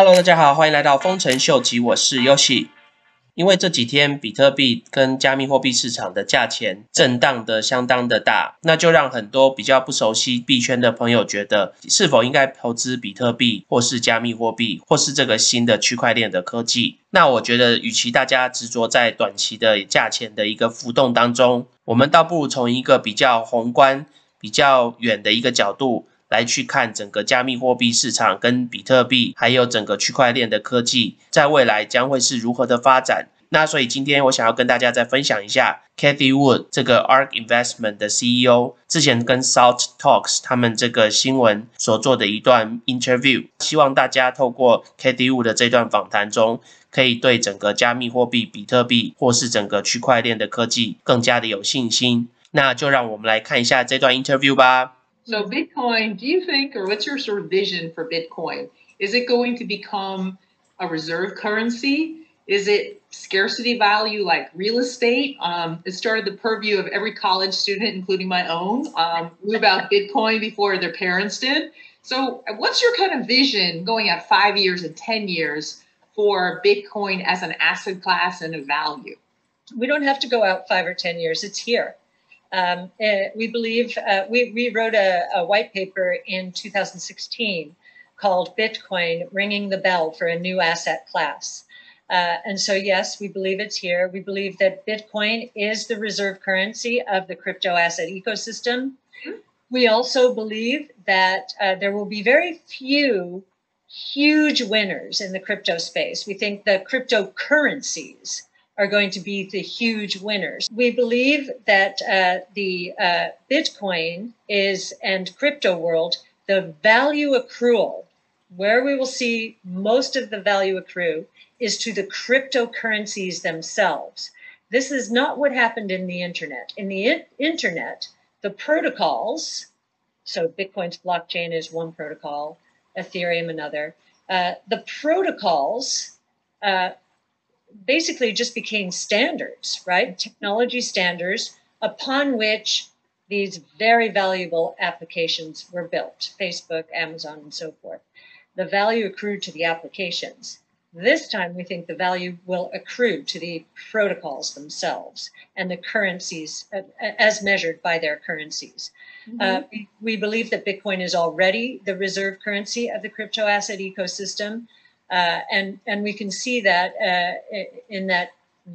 Hello，大家好，欢迎来到丰臣秀吉，我是 Yoshi。因为这几天比特币跟加密货币市场的价钱震荡的相当的大，那就让很多比较不熟悉币圈的朋友觉得，是否应该投资比特币，或是加密货币，或是这个新的区块链的科技？那我觉得，与其大家执着在短期的价钱的一个浮动当中，我们倒不如从一个比较宏观、比较远的一个角度来去看整个加密货币市场跟比特币，还有整个区块链的科技，在未来将会是如何的发展。那所以今天我想要跟大家再分享一下 Kathy Wood 这个 Ark Investment 的 CEO 之前跟 Salt Talks 他们这个新闻所做的一段 interview，希望大家透过 Kathy Wood 的这段访谈中，可以对整个加密货币、比特币或是整个区块链的科技更加的有信心。那就让我们来看一下这段 interview 吧。So Bitcoin, do you think, or what's your sort of vision for Bitcoin? Is it going to become a reserve currency? Is it scarcity value like real estate? Um, it started the purview of every college student, including my own, um, knew about Bitcoin before their parents did. So, what's your kind of vision going out five years and 10 years for Bitcoin as an asset class and a value? We don't have to go out five or 10 years, it's here. Um, uh, we believe, uh, we, we wrote a, a white paper in 2016 called Bitcoin Ringing the Bell for a New Asset Class. Uh, and so, yes, we believe it's here. We believe that Bitcoin is the reserve currency of the crypto asset ecosystem. We also believe that uh, there will be very few huge winners in the crypto space. We think the cryptocurrencies are going to be the huge winners. We believe that uh, the uh, Bitcoin is and crypto world, the value accrual, where we will see most of the value accrue is to the cryptocurrencies themselves. This is not what happened in the internet. In the in- internet, the protocols, so Bitcoin's blockchain is one protocol, Ethereum another, uh, the protocols uh, basically just became standards, right? Technology standards upon which these very valuable applications were built Facebook, Amazon, and so forth. The value accrued to the applications. This time, we think the value will accrue to the protocols themselves and the currencies as measured by their currencies. Mm-hmm. Uh, we, we, believe that Bitcoin is already the reserve currency of the crypto asset ecosystem. Uh, and, and we can see that uh, in that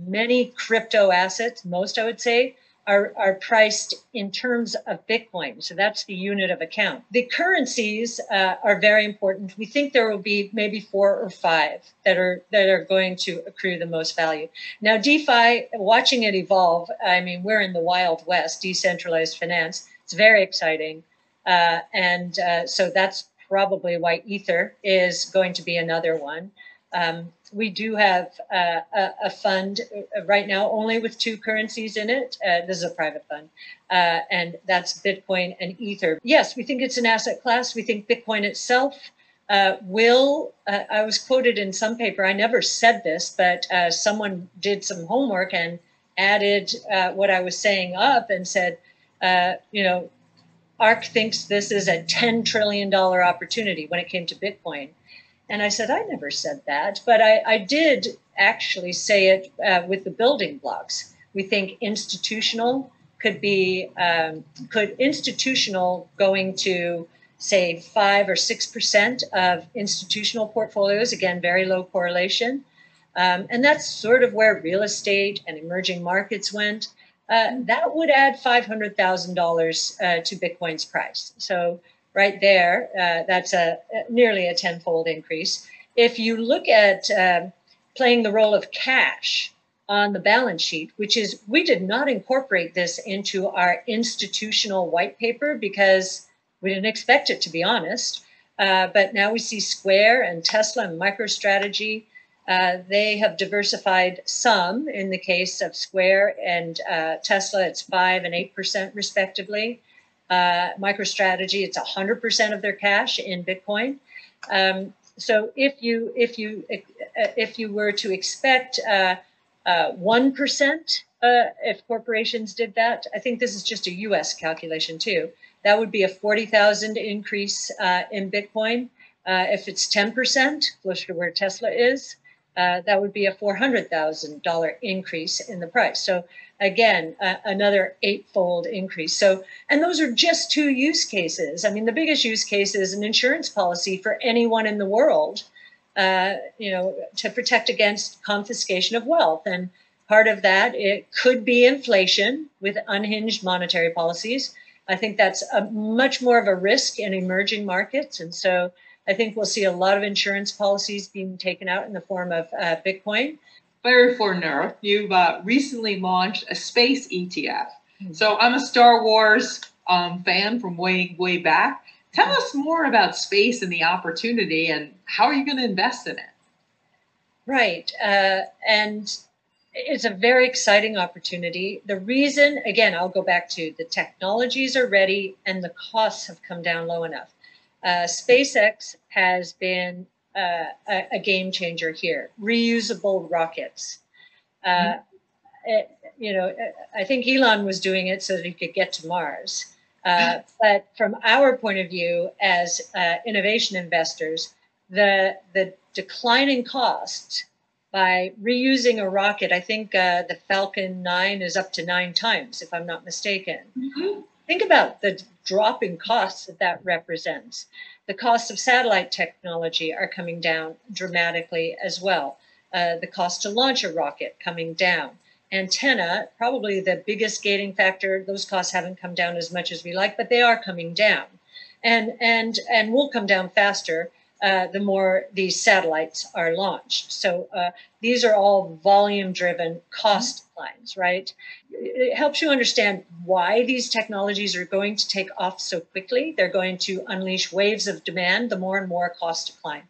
many crypto assets, most I would say, are, are priced in terms of Bitcoin. So that's the unit of account. The currencies uh, are very important. We think there will be maybe four or five that are that are going to accrue the most value. Now, DeFi, watching it evolve. I mean, we're in the wild west, decentralized finance. It's very exciting, uh, and uh, so that's probably why Ether is going to be another one. Um, we do have uh, a, a, fund uh, right now only with two currencies in it. Uh, this is a private fund, uh, and that's Bitcoin and Ether. Yes, we think it's an asset class. We think Bitcoin itself uh, will. I was quoted in some paper. I never said this, but someone did some homework and added what I was saying up and said, you know, ARK thinks this is a $10 trillion opportunity when it came to Bitcoin. And I said, I never said that, but I, I did actually say it uh, with the building blocks. We think institutional could be, um, could institutional going to say five or six percent of institutional portfolios, again, very low correlation. Um, and that's sort of where real estate and emerging markets went. Uh, that would add $500,000 uh, to Bitcoin's price. So right there, uh, that's a, nearly a tenfold increase. If you look at uh, playing the role of cash on the balance sheet, which is we did not incorporate this into our institutional white paper because we didn't expect it, to be honest. Uh, but now we see Square and Tesla and MicroStrategy. Uh, they have diversified some in the case of Square and uh, Tesla, it's 5 and 8% respectively uh, MicroStrategy, it's 100% of their cash in Bitcoin. Um, so if you if you if you were to expect uh, uh, one if corporations did that, I think this is just a U.S. calculation too. That would be a 40,000 increase in Bitcoin. If it's 10%, closer to where Tesla is, uh, that would be a $400,000 increase in the price. So again, uh, another eightfold increase. So, and those are just two use cases. I mean, the biggest use case is an insurance policy for anyone in the world, uh, you know, to protect against confiscation of wealth. And part of that, it could be inflation with unhinged monetary policies. I think that's a much more of a risk in emerging markets. And so I think we'll see a lot of insurance policies being taken out in the form of uh, Bitcoin. Larry Forner, you've uh, recently launched a space ETF. Mm-hmm. So I'm a Star Wars um, fan from way, way back. Tell mm-hmm. us more about space and the opportunity and how are you going to invest in it? Right. Uh, and it's a very exciting opportunity. The reason, again, I'll go back to the technologies are ready and the costs have come down low enough. Uh, SpaceX has been uh, a, a, game changer here. Reusable rockets. Uh, mm-hmm. it, you know, I think Elon was doing it so that he could get to Mars. Uh, but from our point of view, as uh, innovation investors, the the declining cost by reusing a rocket, I think uh, the Falcon 9 is up to nine times, if I'm not mistaken. Mm-hmm. Think about the drop in costs that that represents. The costs of satellite technology are coming down dramatically as well. Uh, the cost to launch a rocket coming down. Antenna, probably the biggest gating factor. Those costs haven't come down as much as we like, but they are coming down, and and and will come down faster uh, the more these satellites are launched. So uh, these are all volume driven cost mm-hmm. lines, right? It helps you understand why these technologies are going to take off so quickly. They're going to unleash waves of demand the more and more costs decline.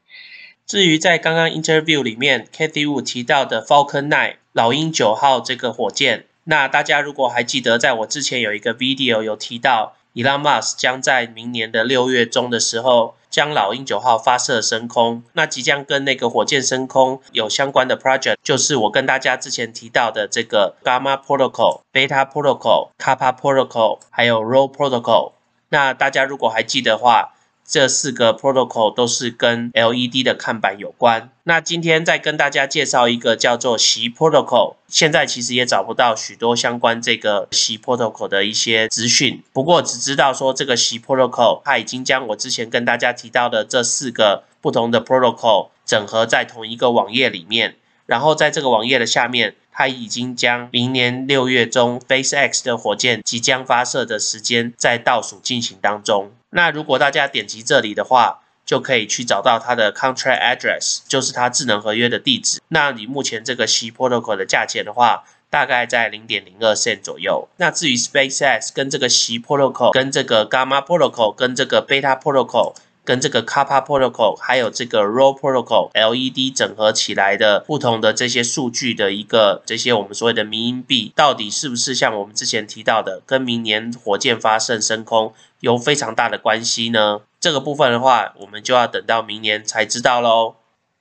至于在刚刚 interview 里面 Cathie Wu 提到的 Falcon 9老鹰九号这个火箭，那大家如果还记得，在我之前有一个 video 有提到，Elon Musk 将在明年的六月中的时候将老鹰九号发射升空，那即将跟那个火箭升空有相关的 project，就是我跟大家之前提到的这个 Gamma Protocol、Beta Protocol、Kappa Protocol，还有 Roll Protocol。那大家如果还记得话，这四个 protocol 都是跟 LED 的看板有关。那今天再跟大家介绍一个叫做习 protocol，现在其实也找不到许多相关这个习 protocol 的一些资讯。不过只知道说这个习 protocol 它已经将我之前跟大家提到的这四个不同的 protocol 整合在同一个网页里面，然后在这个网页的下面。它已经将明年六月中 Face X 的火箭即将发射的时间在倒数进行当中。那如果大家点击这里的话，就可以去找到它的 contract address，就是它智能合约的地址。那你目前这个 C protocol 的价钱的话，大概在零点零二 cent 左右。那至于 SpaceX 跟这个 C protocol、跟这个 Gamma protocol、跟这个 Beta protocol。跟这个 Kappa Protocol 还有这个 Raw Protocol LED 整合起来的不同的这些数据的一个这些我们所谓的迷因币，到底是不是像我们之前提到的，跟明年火箭发射升空有非常大的关系呢？这个部分的话，我们就要等到明年才知道喽。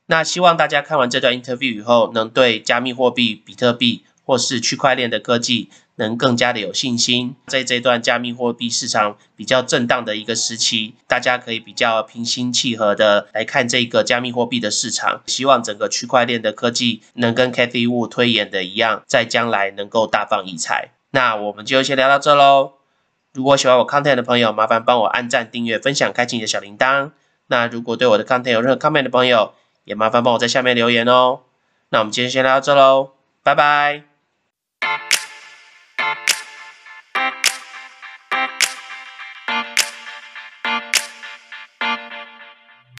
那希望大家看完这段 interview 以后，能对加密货币、比特币或是区块链的科技。能更加的有信心，在这段加密货币市场比较震荡的一个时期，大家可以比较平心气和的来看这个加密货币的市场。希望整个区块链的科技能跟 Cathy Wu 推演的一样，在将来能够大放异彩。那我们就先聊到这喽。如果喜欢我 content 的朋友，麻烦帮我按赞、订阅、分享、开启你的小铃铛。那如果对我的 content 有任何 comment 的朋友，也麻烦帮我在下面留言哦。那我们今天先聊到这喽，拜拜。